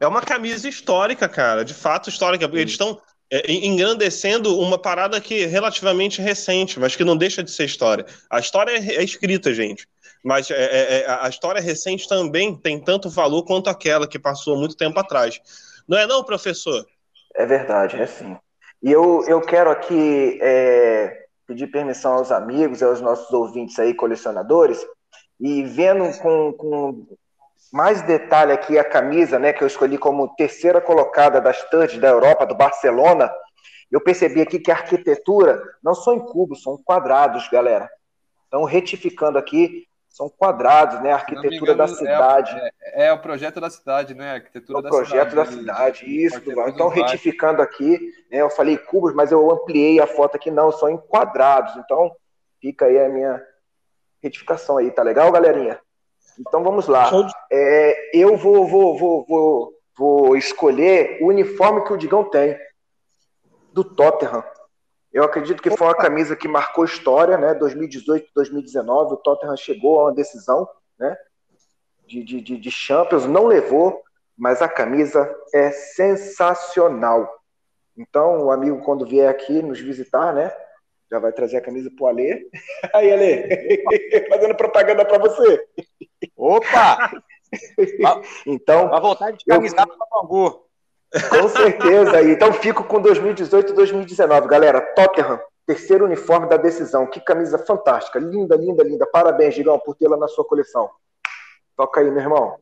é uma camisa histórica, cara. De fato, histórica. Eles estão é, engrandecendo uma parada que é relativamente recente, mas que não deixa de ser história. A história é, é escrita, gente. Mas é, é, é, a história recente também tem tanto valor quanto aquela que passou muito tempo atrás. Não é não, professor? É verdade, é sim. E eu, eu quero aqui é, pedir permissão aos amigos aos nossos ouvintes aí, colecionadores, e vendo com, com mais detalhe aqui a camisa, né, que eu escolhi como terceira colocada das thirds da Europa, do Barcelona, eu percebi aqui que a arquitetura não são em cubos, são quadrados, galera. Então, retificando aqui, são quadrados, né, a arquitetura da cidade. É, é o projeto da cidade, né? A arquitetura É o projeto da cidade, isso. Então, retificando aqui, né, eu falei cubos, mas eu ampliei a foto aqui, não, são em quadrados. Então, fica aí a minha retificação aí, tá legal, galerinha? Então, vamos lá. É, eu vou, vou, vou, vou, vou escolher o uniforme que o Digão tem, do Tottenham. Eu acredito que foi uma camisa que marcou história, né? 2018, 2019, o Tottenham chegou a uma decisão, né? De, de, de, Champions, não levou, mas a camisa é sensacional. Então, o amigo, quando vier aqui nos visitar, né? Já vai trazer a camisa pro Alê. Aí, Alê, fazendo propaganda para você. Opa! Então, Vai voltar de Eu- camisada pra Bangu. Com certeza. Então fico com 2018 e 2019. Galera, Tottenham, terceiro uniforme da decisão. Que camisa fantástica. Linda, linda, linda. Parabéns, Digão, por tê-la na sua coleção. Toca aí, meu irmão.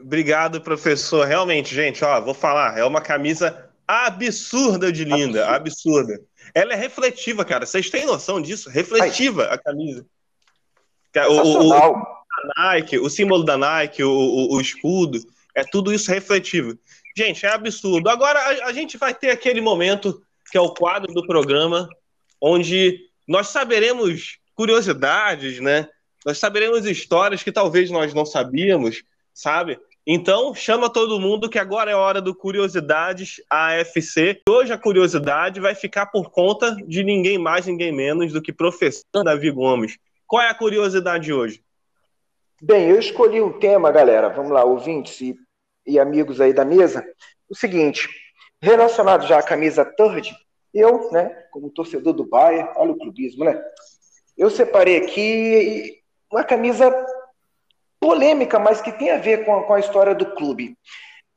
Obrigado, professor. Realmente, gente, ó, vou falar, é uma camisa absurda de linda, absurda. Ela é refletiva, cara. Vocês têm noção disso? Refletiva a camisa. O, o- o. Nike, o símbolo da Nike, o, o- o escudo, é tudo isso refletivo. Gente, é absurdo. Agora a, a gente vai ter aquele momento que é o quadro do programa, onde nós saberemos curiosidades, né? Nós saberemos histórias que talvez nós não sabíamos, sabe? Então, chama todo mundo que agora é hora do Curiosidades AFC. Hoje a curiosidade vai ficar por conta de ninguém mais, ninguém menos do que professor Davi Gomes. Qual é a curiosidade de hoje? Bem, eu escolhi um tema, galera. Vamos lá, ouvintes e, e amigos aí da mesa. O seguinte, relacionado já à camisa third, eu, né, como torcedor do Bayern, olha o clubismo, né? Eu separei aqui uma camisa polêmica, mas que tem a ver com a, com a história do clube.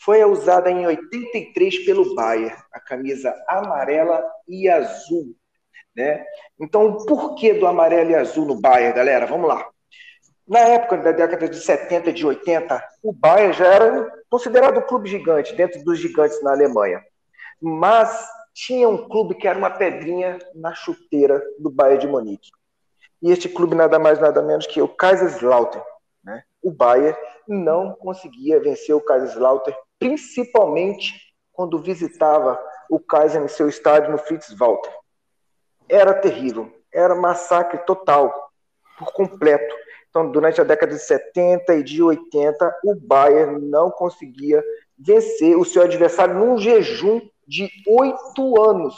Foi usada em 83 pelo Bayern, a camisa amarela e azul, né? Então, o porquê do amarelo e azul no Bayern, galera? Vamos lá. Na época da década de 70 e de 80, o Bayern já era considerado um clube gigante, dentro dos gigantes na Alemanha. Mas tinha um clube que era uma pedrinha na chuteira do Bayern de Munique. E este clube nada mais nada menos que o Kaiserslautern. Né? O Bayern não conseguia vencer o Kaiserslautern, principalmente quando visitava o Kaiser em seu estádio no Fritz Walter. Era terrível, era massacre total, por completo. Então, durante a década de 70 e de 80, o Bayern não conseguia vencer o seu adversário num jejum de oito anos.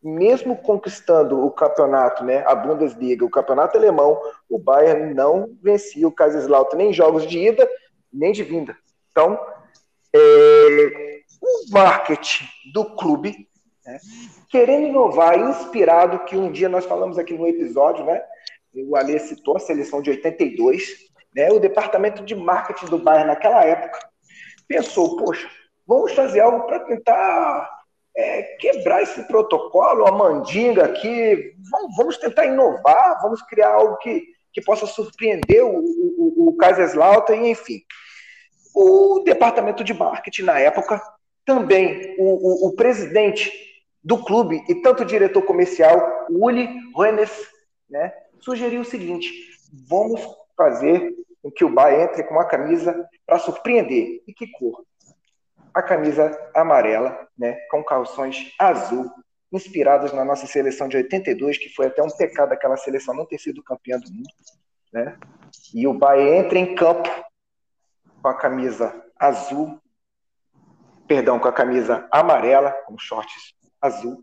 mesmo conquistando o campeonato, né, a Bundesliga, o campeonato alemão, o Bayern não vencia o Kaiserslautern nem em jogos de ida, nem de vinda. Então, é, o marketing do clube, né, querendo inovar, inspirado, que um dia nós falamos aqui no episódio, né, o Alê citou a seleção de 82, né, o departamento de marketing do Bayern naquela época pensou, poxa, vamos fazer algo para tentar é, quebrar esse protocolo, a mandinga aqui, vamos, vamos, tentar inovar, vamos criar algo que, que possa surpreender o, o, o Kaiserslautern, enfim. O departamento de marketing na época, também o, o, o presidente do clube e tanto diretor comercial, Uli Hoeneß, né, sugeriu o seguinte: vamos fazer com que o Bahia entre com uma camisa para surpreender. E que cor? A camisa amarela, né, com calções azul, inspiradas na nossa seleção de 82, que foi até um pecado aquela seleção não ter sido campeã do mundo, né? E o Bahia entra em campo com a camisa azul, perdão, com a camisa amarela, com shorts azul,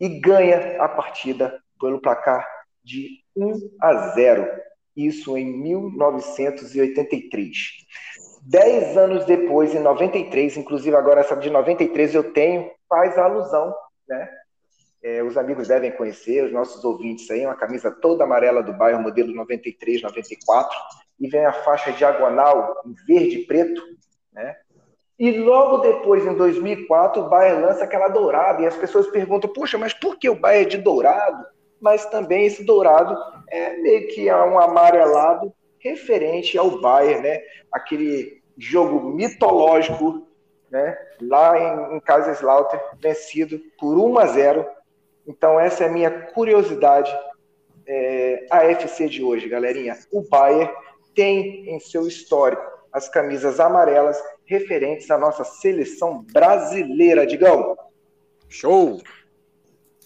e ganha a partida pelo placar de 1 a 0. Isso em 1983. Dez anos depois, em 93, inclusive agora essa de 93 eu tenho, faz a alusão, né? É, os amigos devem conhecer, os nossos ouvintes aí, uma camisa toda amarela do bairro, modelo 93, 94, e vem a faixa diagonal em verde e preto, né? E logo depois, em 2004, o Bayern lança aquela dourada, e as pessoas perguntam, puxa, mas por que o Bayern é de dourado? Mas também esse dourado é meio que um amarelado referente ao Bayern, né? Aquele jogo mitológico, né? Lá em, em Kaiserslautern, vencido por 1 a 0. Então essa é a minha curiosidade é, a FC de hoje, galerinha. O Bayern tem em seu histórico as camisas amarelas referentes à nossa seleção brasileira, Digão. Show!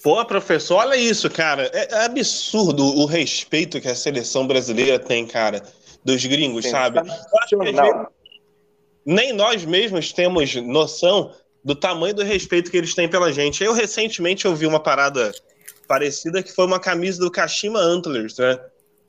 Pô, professor, olha isso, cara. É, é absurdo o respeito que a seleção brasileira tem, cara, dos gringos, Sim, sabe? nem nós mesmos temos noção do tamanho do respeito que eles têm pela gente. Eu recentemente ouvi uma parada parecida que foi uma camisa do Kashima Antlers, né?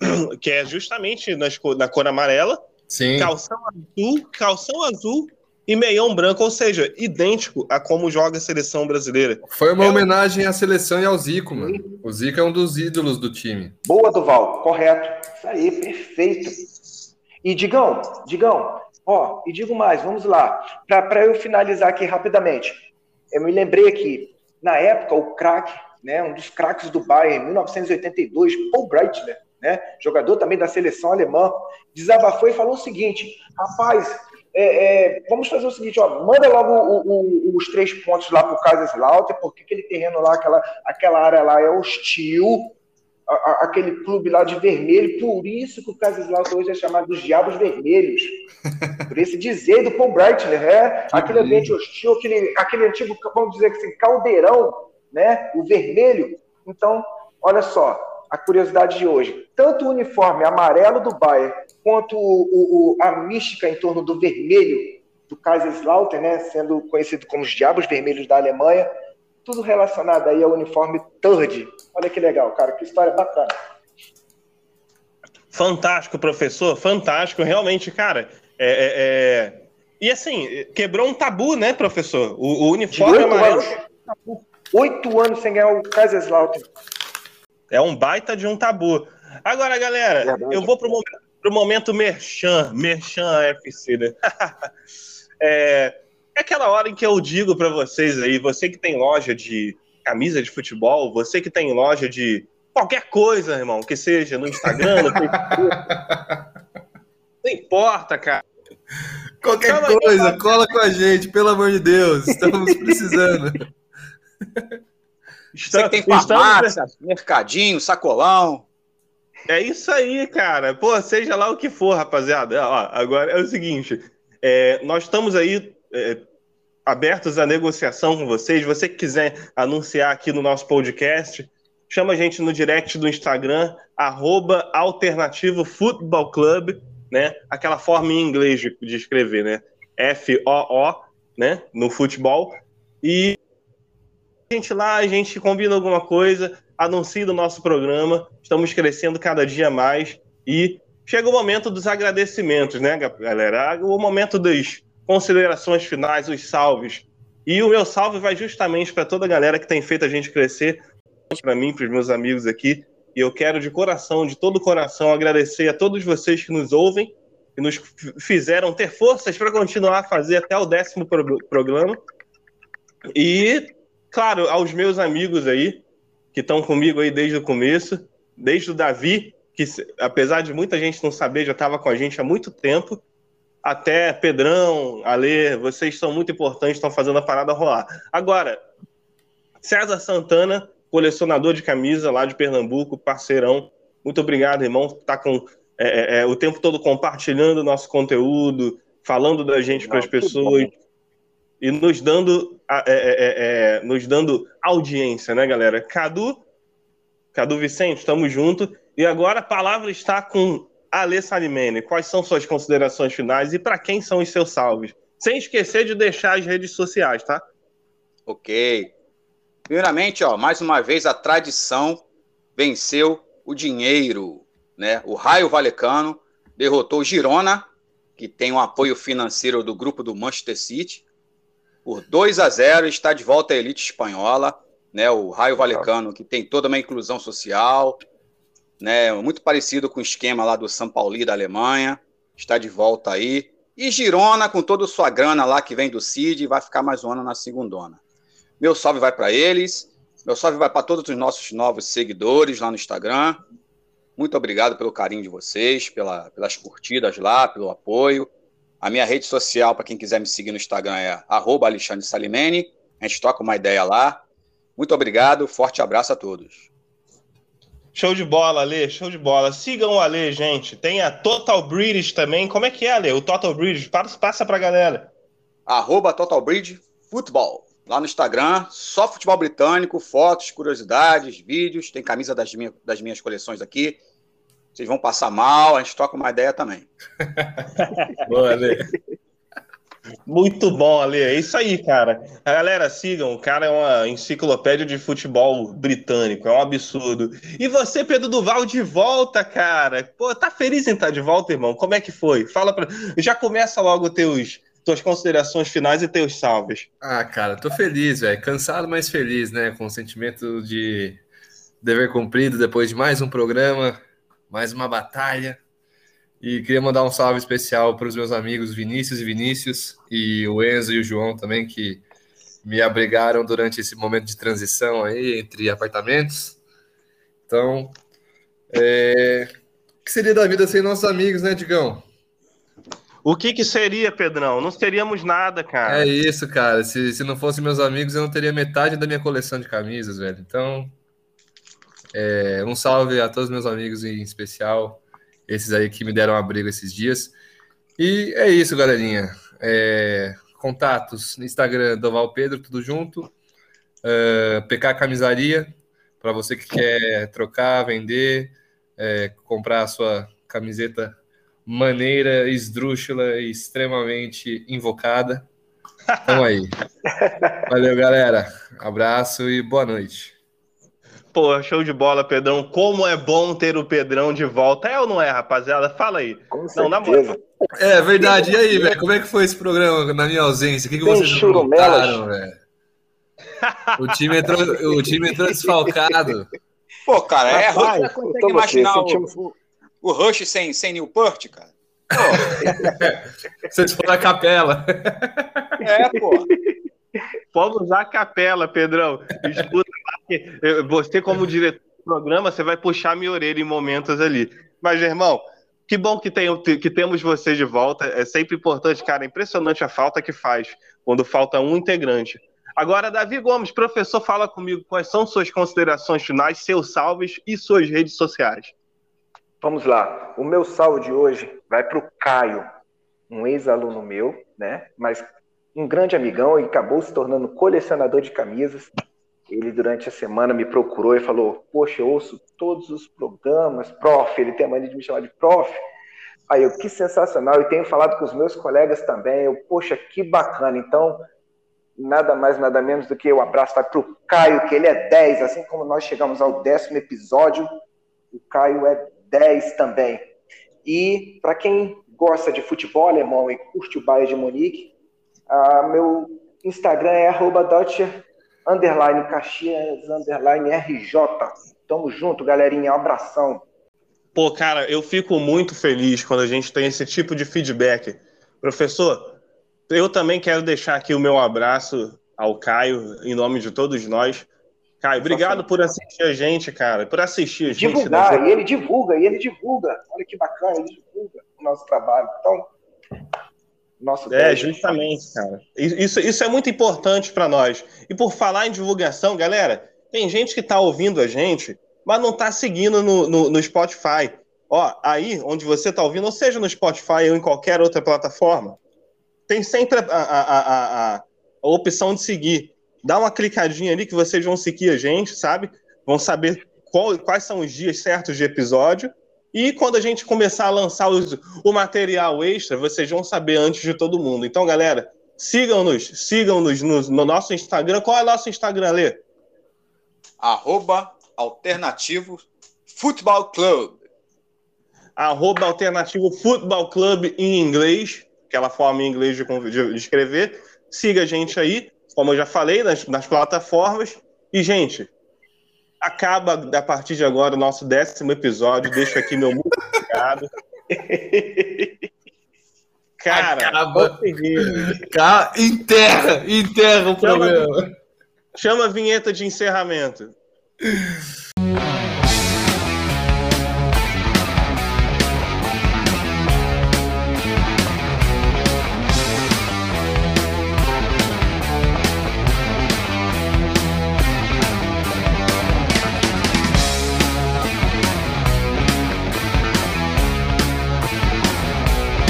Que é justamente nas, na cor amarela, Sim. calção azul, calção azul e meião branco, ou seja, idêntico a como joga a seleção brasileira. Foi uma é homenagem à seleção e ao Zico, mano. O Zico é um dos ídolos do time. Boa, Duval, correto. Isso aí, perfeito. E Digão, Digão, ó, e digo mais, vamos lá. Para eu finalizar aqui rapidamente, eu me lembrei aqui, na época, o craque, né, um dos craques do Bayern, em 1982, Paul Breitner, né, jogador também da seleção alemã, desabafou e falou o seguinte: rapaz, é, é, vamos fazer o seguinte, ó, manda logo o, o, os três pontos lá para o Kaiserslautern, porque aquele terreno lá, aquela, aquela área lá é hostil, a, a, aquele clube lá de vermelho, por isso que o Kaiserslautern hoje é chamado dos Diabos Vermelhos, por esse dizer do Paul Breitner, é, aquele ambiente hostil, aquele, aquele antigo, vamos dizer assim, caldeirão, né, o vermelho, então, olha só, a curiosidade de hoje, tanto o uniforme amarelo do Bayern quanto o, o, a mística em torno do vermelho do Kaiserslautern, né, sendo conhecido como os Diabos Vermelhos da Alemanha, tudo relacionado aí ao uniforme Third. Olha que legal, cara, que história bacana. Fantástico, professor, fantástico, realmente, cara. É, é, é... E assim, quebrou um tabu, né, professor? O, o uniforme oito amarelo. Anos. Oito anos sem ganhar o Kaiserslautern. É um baita de um tabu. Agora, galera, Verdade. eu vou pro momento pro momento Merchan, Merchan FC, né? é, é aquela hora em que eu digo para vocês aí, você que tem loja de camisa de futebol, você que tem loja de qualquer coisa, irmão, que seja no Instagram, no Facebook, não importa, cara. Qualquer coisa, cola com a gente, pelo amor de Deus, estamos precisando. Você que tem farmácia, estamos... mercadinho, sacolão. É isso aí, cara. Pô, seja lá o que for, rapaziada. Ó, agora é o seguinte: é, nós estamos aí é, abertos à negociação com vocês. Você que quiser anunciar aqui no nosso podcast, chama a gente no direct do Instagram, arroba Alternativo Futebol Club, né? Aquela forma em inglês de, de escrever, né? F-O-O, né? No futebol. E a gente lá, a gente combina alguma coisa, anuncia o nosso programa. Estamos crescendo cada dia mais e chega o momento dos agradecimentos, né, galera? O momento das considerações finais, os salves. E o meu salve vai justamente para toda a galera que tem feito a gente crescer, para mim, para os meus amigos aqui. E eu quero de coração, de todo coração, agradecer a todos vocês que nos ouvem, que nos fizeram ter forças para continuar a fazer até o décimo pro programa. E, claro, aos meus amigos aí, que estão comigo aí desde o começo, desde o Davi, que apesar de muita gente não saber, já estava com a gente há muito tempo, até Pedrão, Ale, vocês são muito importantes, estão fazendo a parada rolar. Agora, César Santana, colecionador de camisa lá de Pernambuco, parceirão, muito obrigado, irmão, tá com é, é, é o tempo todo compartilhando o nosso conteúdo, falando da gente para as pessoas e nos dando, é, é, é, nos dando audiência, né, galera? Cadu, Cadu Vicente, estamos juntos. E agora a palavra está com Ale Salimene. Quais são suas considerações finais e para quem são os seus salves? Sem esquecer de deixar as redes sociais, tá? Ok. Primeiramente, ó, mais uma vez a tradição venceu o dinheiro, né? O Raio Valecano derrotou o Girona, que tem um apoio financeiro do grupo do Manchester City, por 2 a 0, está de volta à elite espanhola, né? O Raio Valecano, que tem toda uma inclusão social, né? Muito parecido com o esquema lá do São Paulo da Alemanha, está de volta aí. E Girona, com toda a sua grana lá que vem do CID, vai ficar mais um ano na segundona. Meu salve vai para eles. Meu salve vai para todos os nossos novos seguidores lá no Instagram. Muito obrigado pelo carinho de vocês, pela, pelas curtidas lá, pelo apoio. A minha rede social, para quem quiser me seguir no Instagram, é Alexandre Salimene. A gente toca uma ideia lá. Muito obrigado, forte abraço a todos. Show de bola, Ale, show de bola. Sigam o Ale, gente. Tem a Total British também. Como é que é, Ale? O Total British? Passa pra galera. Arroba Total Bridge Futebol. Lá no Instagram, só futebol britânico, fotos, curiosidades, vídeos. Tem camisa das, minha, das minhas coleções aqui. Vocês vão passar mal, a gente toca uma ideia também. Boa, Ale. Muito bom, Ale. É isso aí, cara. A galera, sigam. O cara é uma enciclopédia de futebol britânico. É um absurdo. E você, Pedro Duval, de volta, cara. Pô, tá feliz em estar de volta, irmão? Como é que foi? Fala pra. Já começa logo teus tuas considerações finais e teus salves. Ah, cara, tô feliz, velho. Cansado, mas feliz, né? Com o sentimento de dever cumprido depois de mais um programa, mais uma batalha. E queria mandar um salve especial para os meus amigos Vinícius e Vinícius, e o Enzo e o João também, que me abrigaram durante esse momento de transição aí entre apartamentos. Então, é... o que seria da vida sem nossos amigos, né, Digão? O que, que seria, Pedrão? Não teríamos nada, cara. É isso, cara. Se, se não fossem meus amigos, eu não teria metade da minha coleção de camisas, velho. Então, é... um salve a todos meus amigos em especial esses aí que me deram abrigo esses dias. E é isso, galerinha. É, contatos no Instagram Doval Pedro, tudo junto. Uh, é, PK Camisaria, para você que quer trocar, vender, é, comprar a sua camiseta maneira, esdrúxula e extremamente invocada. Então aí. Valeu, galera. Abraço e boa noite. Pô, show de bola, Pedrão. Como é bom ter o Pedrão de volta. É ou não é, rapaziada? Fala aí. Com não, na moral. É verdade. E aí, velho? Como é que foi esse programa na minha ausência? O que, que vocês perguntaram, velho? O time entrou, o time entrou desfalcado. Pô, cara, é Rush. Você consegue imaginar o, o Rush sem, sem Newport, cara? Vocês foram a capela. É, pô. Pode usar a capela, Pedrão. Escuta, você, como diretor do programa, você vai puxar minha orelha em momentos ali. Mas, irmão, que bom que, tem, que temos você de volta. É sempre importante, cara. É impressionante a falta que faz quando falta um integrante. Agora, Davi Gomes, professor, fala comigo quais são suas considerações finais, seus salves e suas redes sociais. Vamos lá. O meu salve de hoje vai para o Caio, um ex-aluno meu, né? Mas um grande amigão e acabou se tornando colecionador de camisas. Ele, durante a semana, me procurou e falou: Poxa, eu ouço todos os programas, prof. Ele tem a mania de me chamar de prof. Aí eu, que sensacional. E tenho falado com os meus colegas também. Eu, poxa, que bacana. Então, nada mais, nada menos do que o abraço vai para o Caio, que ele é 10, assim como nós chegamos ao décimo episódio, o Caio é 10 também. E para quem gosta de futebol alemão e curte o Bayern de Munique, ah, meu Instagram é arroba underline Caxias, underline RJ. Tamo junto, galerinha. Um abração. Pô, cara, eu fico muito feliz quando a gente tem esse tipo de feedback. Professor, eu também quero deixar aqui o meu abraço ao Caio, em nome de todos nós. Caio, obrigado por assistir a gente, cara, por assistir a gente. Divulgar, né? e ele divulga, e ele divulga. Olha que bacana, ele divulga o nosso trabalho. Então, nosso É, justamente, cara. Isso, isso é muito importante para nós. E por falar em divulgação, galera, tem gente que está ouvindo a gente, mas não está seguindo no, no, no, Spotify. Ó, aí onde você está ouvindo, ou seja no Spotify ou em qualquer outra plataforma, tem sempre a, a, a, a, opção de seguir. Dá uma clicadinha ali que vocês vão seguir a gente, sabe? Vão saber qual, quais são os dias certos de episódio. E quando a gente começar a lançar os, o material extra, vocês vão saber antes de todo mundo. Então, galera, sigam-nos, sigam-nos no, no, nosso Instagram. Qual é o nosso Instagram, Lê? Arroba Alternativo Futebol Club. Arroba Alternativo Futebol Club em inglês, aquela forma em inglês de, de, de escrever. Siga a gente aí, como eu já falei, nas, nas plataformas. E, gente, acaba a partir de agora o nosso décimo episódio. Deixo aqui meu muito obrigado. Cara, acaba. Cara, enterra, enterra o chama, programa. Chama a vinheta de encerramento.